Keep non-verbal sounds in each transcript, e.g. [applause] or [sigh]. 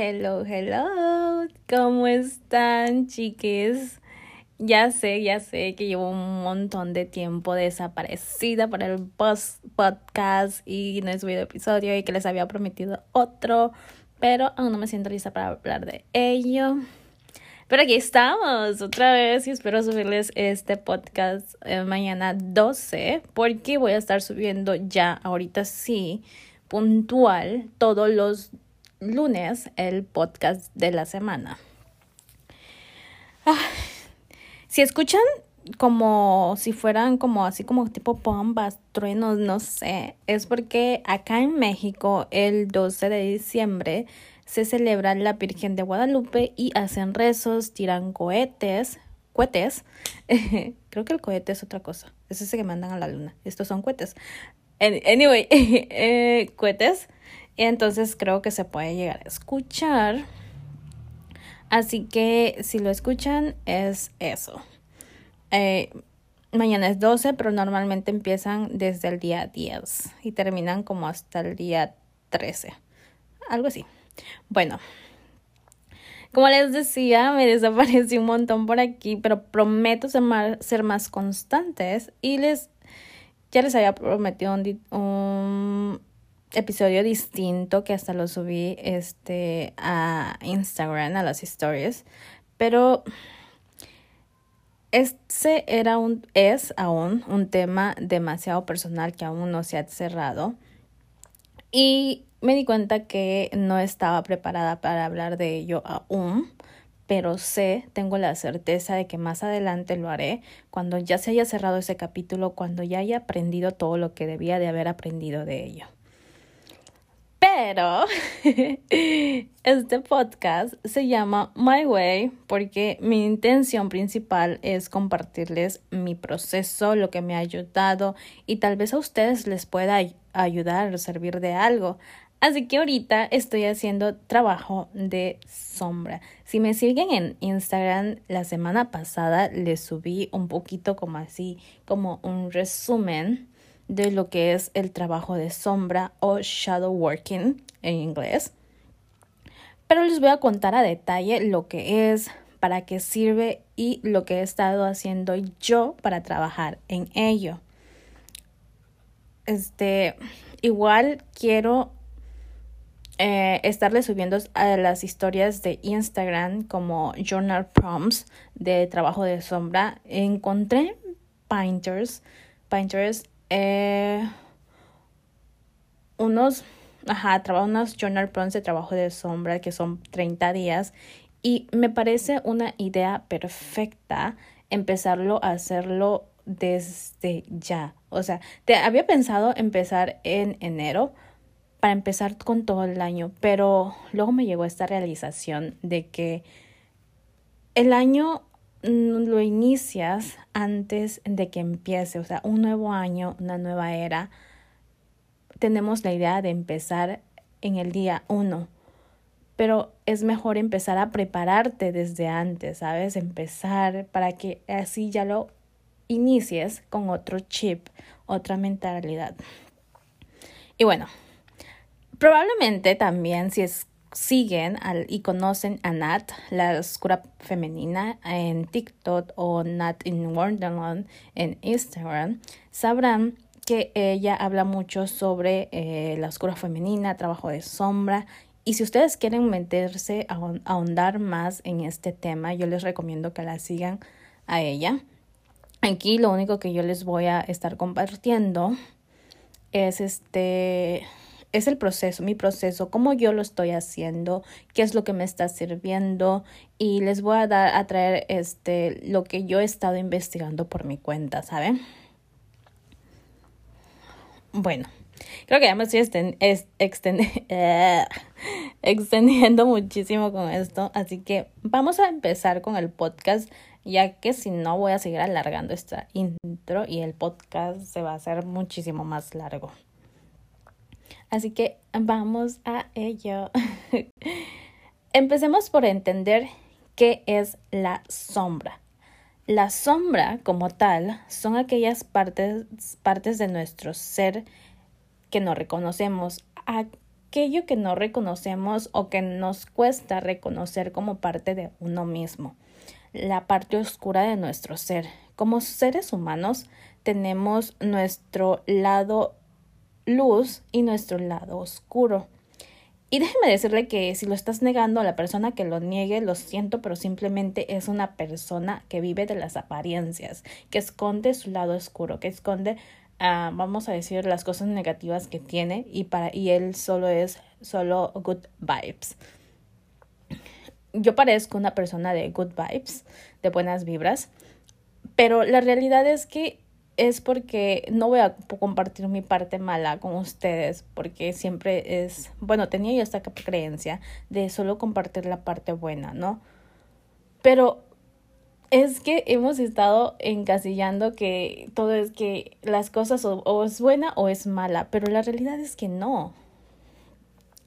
Hello, hello. ¿Cómo están, chiques? Ya sé, ya sé que llevo un montón de tiempo desaparecida para el post podcast y no he subido episodio y que les había prometido otro, pero aún no me siento lista para hablar de ello. Pero aquí estamos otra vez y espero subirles este podcast eh, mañana 12 porque voy a estar subiendo ya ahorita sí puntual todos los lunes el podcast de la semana. si escuchan como si fueran como así como tipo bombas, truenos, no sé, es porque acá en México el 12 de diciembre se celebra la Virgen de Guadalupe y hacen rezos, tiran cohetes, cohetes. [laughs] Creo que el cohete es otra cosa. Es ese que mandan a la luna. Estos son cohetes. Anyway, [laughs] eh, cohetes. Entonces creo que se puede llegar a escuchar. Así que si lo escuchan es eso. Eh, mañana es 12, pero normalmente empiezan desde el día 10 y terminan como hasta el día 13. Algo así. Bueno, como les decía, me [laughs] desaparecí un montón por aquí, pero prometo ser más, ser más constantes y les ya les había prometido un, episodio distinto que hasta lo subí este a Instagram, a las stories, pero este era un es aún un tema demasiado personal que aún no se ha cerrado y me di cuenta que no estaba preparada para hablar de ello aún pero sé, tengo la certeza de que más adelante lo haré cuando ya se haya cerrado ese capítulo, cuando ya haya aprendido todo lo que debía de haber aprendido de ello. Pero [laughs] este podcast se llama My Way porque mi intención principal es compartirles mi proceso, lo que me ha ayudado y tal vez a ustedes les pueda ayudar o servir de algo. Así que ahorita estoy haciendo trabajo de sombra. Si me siguen en Instagram, la semana pasada les subí un poquito como así, como un resumen de lo que es el trabajo de sombra o shadow working en inglés. Pero les voy a contar a detalle lo que es, para qué sirve y lo que he estado haciendo yo para trabajar en ello. Este, igual quiero eh, estarle subiendo a las historias de Instagram como journal prompts de trabajo de sombra. Encontré Painters, Painters, eh, unos, ajá, unos journal prompts de trabajo de sombra que son 30 días y me parece una idea perfecta empezarlo a hacerlo desde ya. O sea, te había pensado empezar en enero, para empezar con todo el año, pero luego me llegó esta realización de que el año lo inicias antes de que empiece, o sea, un nuevo año, una nueva era. Tenemos la idea de empezar en el día uno, pero es mejor empezar a prepararte desde antes, ¿sabes? Empezar para que así ya lo inicies con otro chip, otra mentalidad. Y bueno, Probablemente también si es, siguen al, y conocen a Nat, la oscura femenina, en TikTok o Nat in Wonderland en Instagram, sabrán que ella habla mucho sobre eh, la oscura femenina, trabajo de sombra. Y si ustedes quieren meterse a ahondar más en este tema, yo les recomiendo que la sigan a ella. Aquí lo único que yo les voy a estar compartiendo es este es el proceso, mi proceso, cómo yo lo estoy haciendo, qué es lo que me está sirviendo y les voy a dar a traer este lo que yo he estado investigando por mi cuenta, ¿saben? Bueno, creo que ya me estoy [laughs] extendiendo muchísimo con esto, así que vamos a empezar con el podcast, ya que si no voy a seguir alargando esta intro y el podcast se va a hacer muchísimo más largo. Así que vamos a ello. [laughs] Empecemos por entender qué es la sombra. La sombra como tal son aquellas partes, partes de nuestro ser que no reconocemos. aquello que no reconocemos o que nos cuesta reconocer como parte de uno mismo, la parte oscura de nuestro ser. Como seres humanos tenemos nuestro lado luz y nuestro lado oscuro. Y déjeme decirle que si lo estás negando a la persona que lo niegue, lo siento, pero simplemente es una persona que vive de las apariencias, que esconde su lado oscuro, que esconde, uh, vamos a decir, las cosas negativas que tiene y, para, y él solo es solo good vibes. Yo parezco una persona de good vibes, de buenas vibras, pero la realidad es que es porque no voy a compartir mi parte mala con ustedes, porque siempre es, bueno, tenía yo esta creencia de solo compartir la parte buena, ¿no? Pero es que hemos estado encasillando que todo es que las cosas o, o, es buena o es mala, pero la realidad es que no.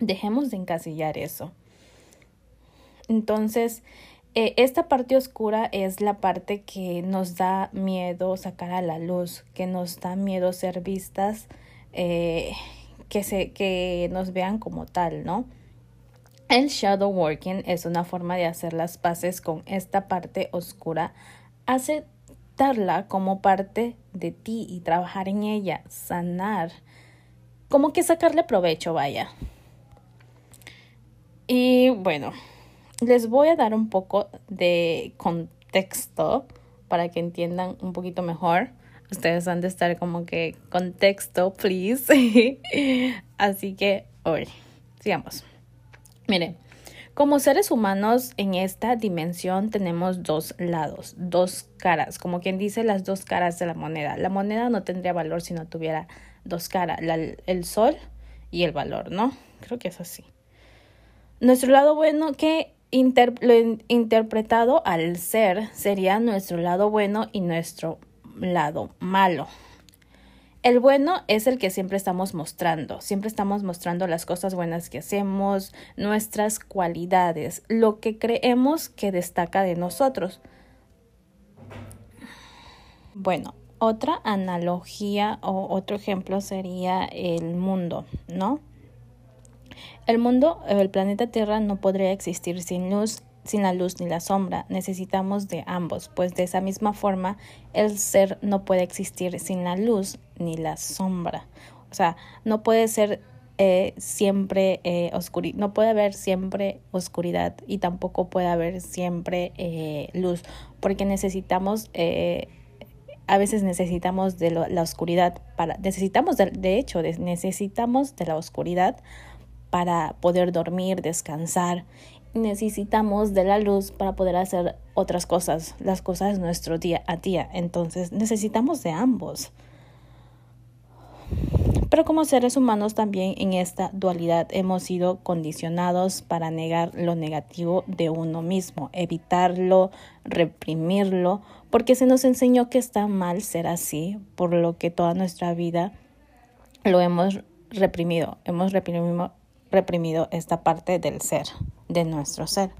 Dejemos de encasillar eso. Entonces, eh, esta parte oscura es la parte que nos da miedo sacar a la luz, que nos da miedo ser vistas, eh, que, se, que nos vean como tal, ¿no? El shadow working es una forma de hacer las paces con esta parte oscura, aceptarla como parte de ti y trabajar en ella, sanar, como que sacarle provecho, vaya. Y bueno, les voy a dar un poco de contexto para que entiendan un poquito mejor. Ustedes han de estar como que contexto, please. [laughs] Así que hoy, sigamos. Miren, como seres humanos en esta dimensión tenemos dos lados, dos caras, como quien dice las dos caras de la moneda. La moneda no tendría valor si no tuviera dos caras, el sol y el valor, ¿no? Creo que es así. Nuestro lado bueno que lo interpretado al ser sería nuestro lado bueno y nuestro lado malo. El bueno es el que siempre estamos mostrando, siempre estamos mostrando las cosas buenas que hacemos, nuestras cualidades, lo que creemos que destaca de nosotros. Bueno, otra analogía o otro ejemplo sería el mundo, ¿no? El mundo, el planeta Tierra no podría existir sin luz, sin la luz ni la sombra. Necesitamos de ambos, pues de esa misma forma el ser no puede existir sin la luz ni la sombra. O sea, no puede ser eh, siempre eh, oscuridad, no puede haber siempre oscuridad y tampoco puede haber siempre eh, luz, porque necesitamos eh, a veces necesitamos de la oscuridad para necesitamos de, de hecho necesitamos de la oscuridad para poder dormir, descansar. Necesitamos de la luz para poder hacer otras cosas, las cosas nuestro día a día. Entonces necesitamos de ambos. Pero como seres humanos también en esta dualidad hemos sido condicionados para negar lo negativo de uno mismo, evitarlo, reprimirlo, porque se nos enseñó que está mal ser así, por lo que toda nuestra vida lo hemos reprimido, hemos reprimido, reprimido esta parte del ser, de nuestro ser.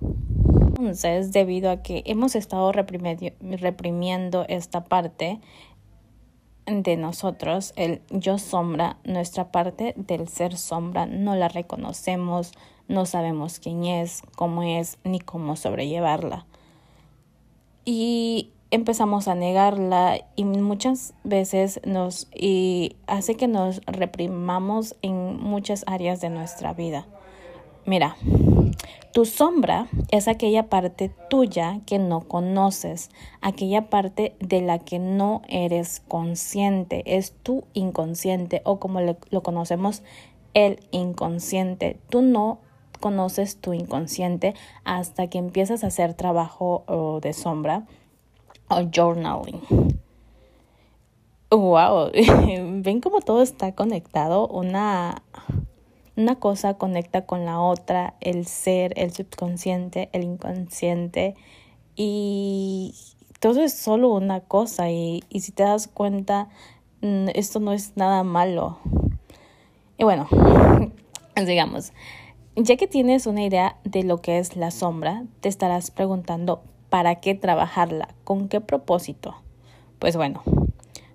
Entonces, debido a que hemos estado reprimiendo esta parte de nosotros, el yo sombra, nuestra parte del ser sombra, no la reconocemos, no sabemos quién es, cómo es, ni cómo sobrellevarla. Y empezamos a negarla y muchas veces nos y hace que nos reprimamos en muchas áreas de nuestra vida. Mira, tu sombra es aquella parte tuya que no conoces, aquella parte de la que no eres consciente, es tu inconsciente o como lo conocemos, el inconsciente. Tú no conoces tu inconsciente hasta que empiezas a hacer trabajo de sombra o journaling. Wow, [laughs] ven cómo todo está conectado, una, una cosa conecta con la otra, el ser, el subconsciente, el inconsciente y todo es solo una cosa y, y si te das cuenta, mm, esto no es nada malo. Y bueno, [laughs] digamos, ya que tienes una idea de lo que es la sombra, te estarás preguntando ¿Para qué trabajarla? ¿Con qué propósito? Pues bueno,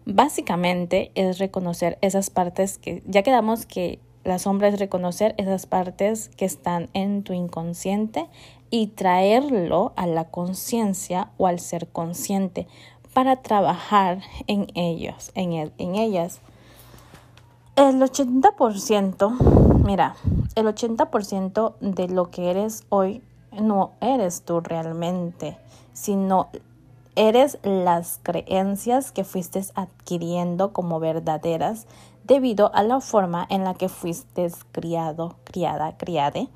básicamente es reconocer esas partes que ya quedamos que La sombra es reconocer esas partes que están en tu inconsciente y traerlo a la conciencia o al ser consciente para trabajar en ellos, en, en ellas. El 80%, mira, el 80% de lo que eres hoy no eres tú realmente, sino eres las creencias que fuiste adquiriendo como verdaderas debido a la forma en la que fuiste criado, criada, criade,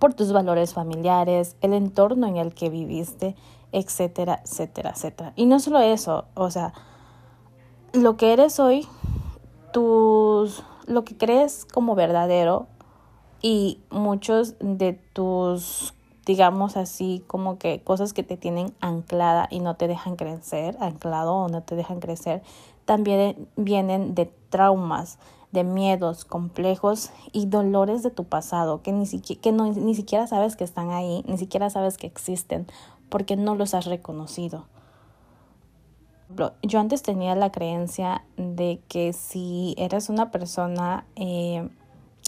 por tus valores familiares, el entorno en el que viviste, etcétera, etcétera, etcétera. Y no solo eso, o sea, lo que eres hoy, tus, lo que crees como verdadero y muchos de tus digamos así, como que cosas que te tienen anclada y no te dejan crecer, anclado o no te dejan crecer, también vienen de traumas, de miedos complejos y dolores de tu pasado que ni, siquiera, que no, ni siquiera sabes que están ahí, ni siquiera sabes que existen porque no los has reconocido. Yo antes tenía la creencia de que si eres una persona eh,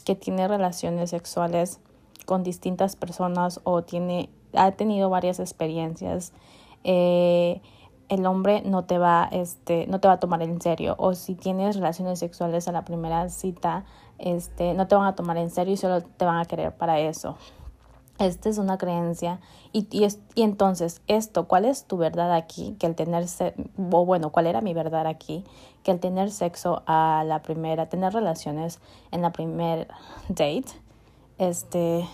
que tiene relaciones sexuales con distintas personas o tiene, ha tenido varias experiencias, eh, el hombre no te va, este, no te va a tomar en serio. O si tienes relaciones sexuales a la primera cita, este, no te van a tomar en serio y solo te van a querer para eso. Esta es una creencia. Y, y, y entonces, esto, ¿cuál es tu verdad aquí? Que el tener, o bueno, ¿cuál era mi verdad aquí? Que el tener sexo a la primera, tener relaciones en la primer date, este,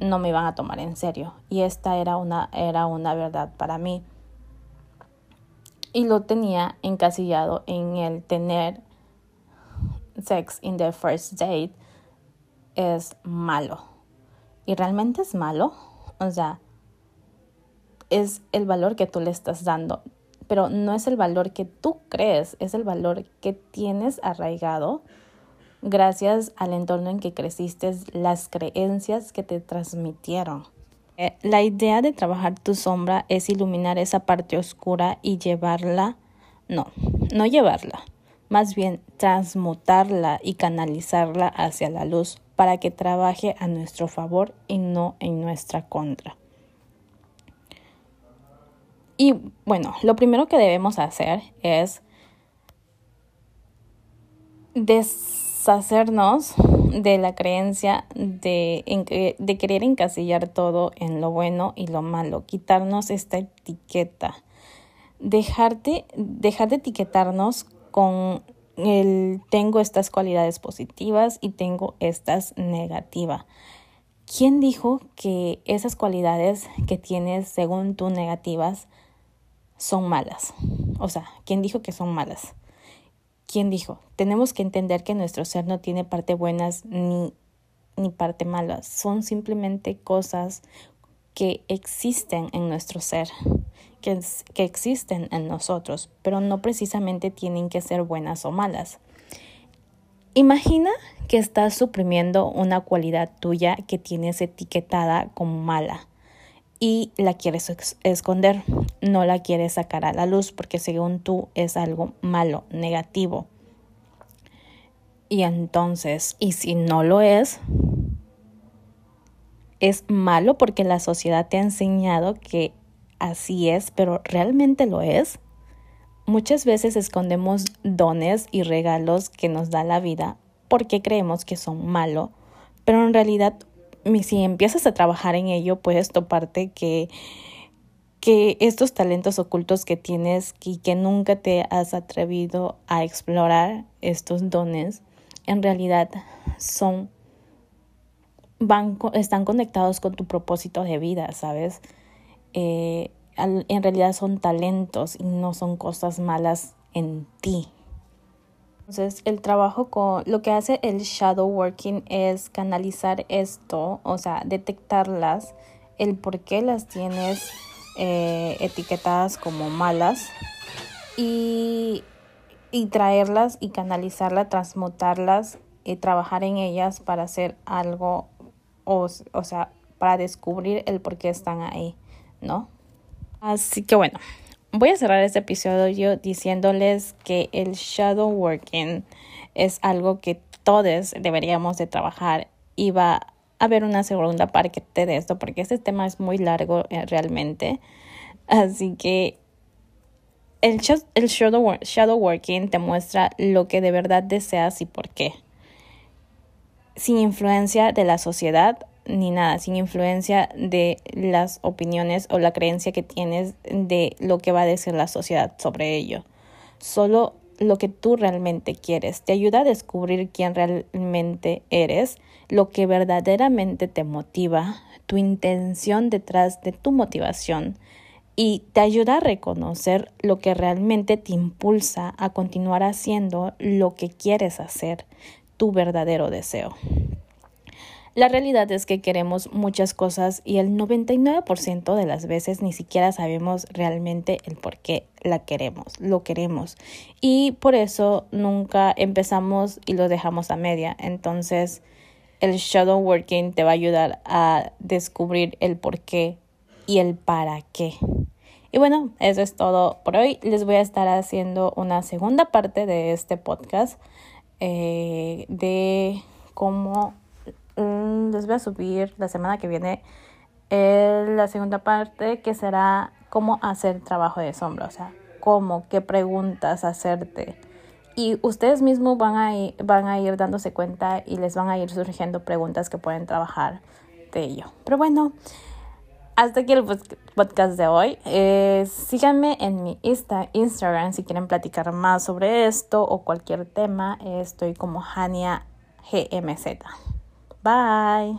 no me iban a tomar en serio. Y esta era una, era una verdad para mí y lo tenía encasillado en el tener sex in the first date es malo. Y realmente es malo. O sea, es el valor que tú le estás dando. Pero no es el valor que tú crees, es el valor que tienes arraigado gracias al entorno en que creciste, las creencias que te transmitieron. Eh, la idea de trabajar tu sombra es iluminar esa parte oscura y llevarla, no, no llevarla, más bien transmutarla y canalizarla hacia la luz para que trabaje a nuestro favor y no en nuestra contra. Y bueno, lo primero que debemos hacer es deshacernos de la creencia de, de querer encasillar todo en lo bueno y lo malo, quitarnos esta etiqueta, dejar de etiquetarnos con el tengo estas cualidades positivas y tengo estas negativas. ¿Quién dijo que esas cualidades que tienes según tú negativas son malas? O sea, ¿quién dijo que son malas? ¿Quién dijo? Tenemos que entender que nuestro ser no tiene parte buenas ni, ni parte malas. Son simplemente cosas que existen en nuestro ser, que, existen en nosotros, pero no precisamente tienen que ser buenas o malas. Imagina que estás suprimiendo una cualidad tuya que tienes etiquetada como mala y la quieres esconder, no la quieres sacar a la luz porque según tú es algo malo, negativo. Y entonces, y si no lo es, es malo porque la sociedad te ha enseñado que así es, pero realmente lo es. Muchas veces escondemos dones y regalos que nos da la vida porque creemos que son malos, pero en realidad si empiezas a trabajar en ello, puedes toparte que, que estos talentos ocultos que tienes y que nunca te has atrevido a explorar estos dones, en realidad son van, están conectados con tu propósito de vida, ¿sabes? Eh, en realidad son talentos y no son cosas malas en ti. Entonces, el trabajo con lo que hace el shadow working es canalizar esto, o sea, detectarlas, el por qué las tienes eh, etiquetadas como malas y, y traerlas y canalizarlas, transmutarlas y trabajar en ellas para hacer algo, o, o sea, para descubrir el por qué están ahí, ¿no? Así que bueno, Voy a cerrar este episodio diciéndoles que el shadow working es algo que todos deberíamos de trabajar y va a haber una segunda parte de esto porque este tema es muy largo eh, realmente. Así que el, el shadow, shadow working te muestra lo que de verdad deseas y por qué. Sin influencia de la sociedad ni nada, sin influencia de las opiniones o la creencia que tienes de lo que va a decir la sociedad sobre ello. Solo lo que tú realmente quieres. Te ayuda a descubrir quién realmente eres, lo que verdaderamente te motiva, tu intención detrás de tu motivación y te ayuda a reconocer lo que realmente te impulsa a continuar haciendo lo que quieres hacer, tu verdadero deseo. La realidad es que queremos muchas cosas y el 99% de las veces ni siquiera sabemos realmente el por qué la queremos, lo queremos. Y por eso nunca empezamos y lo dejamos a media. Entonces, el shadow working te va a ayudar a descubrir el por qué y el para qué. Y bueno, eso es todo por hoy. Les voy a estar haciendo una segunda parte de este podcast eh, de cómo les voy a subir la semana que viene eh, la segunda parte que será cómo hacer trabajo de sombra, o sea, cómo, qué preguntas hacerte. Y ustedes mismos van a, ir, van a ir dándose cuenta y les van a ir surgiendo preguntas que pueden trabajar de ello. Pero bueno, hasta aquí el podcast de hoy. Eh, síganme en mi Insta, Instagram si quieren platicar más sobre esto o cualquier tema. estoy como Hania GMZ. Bye.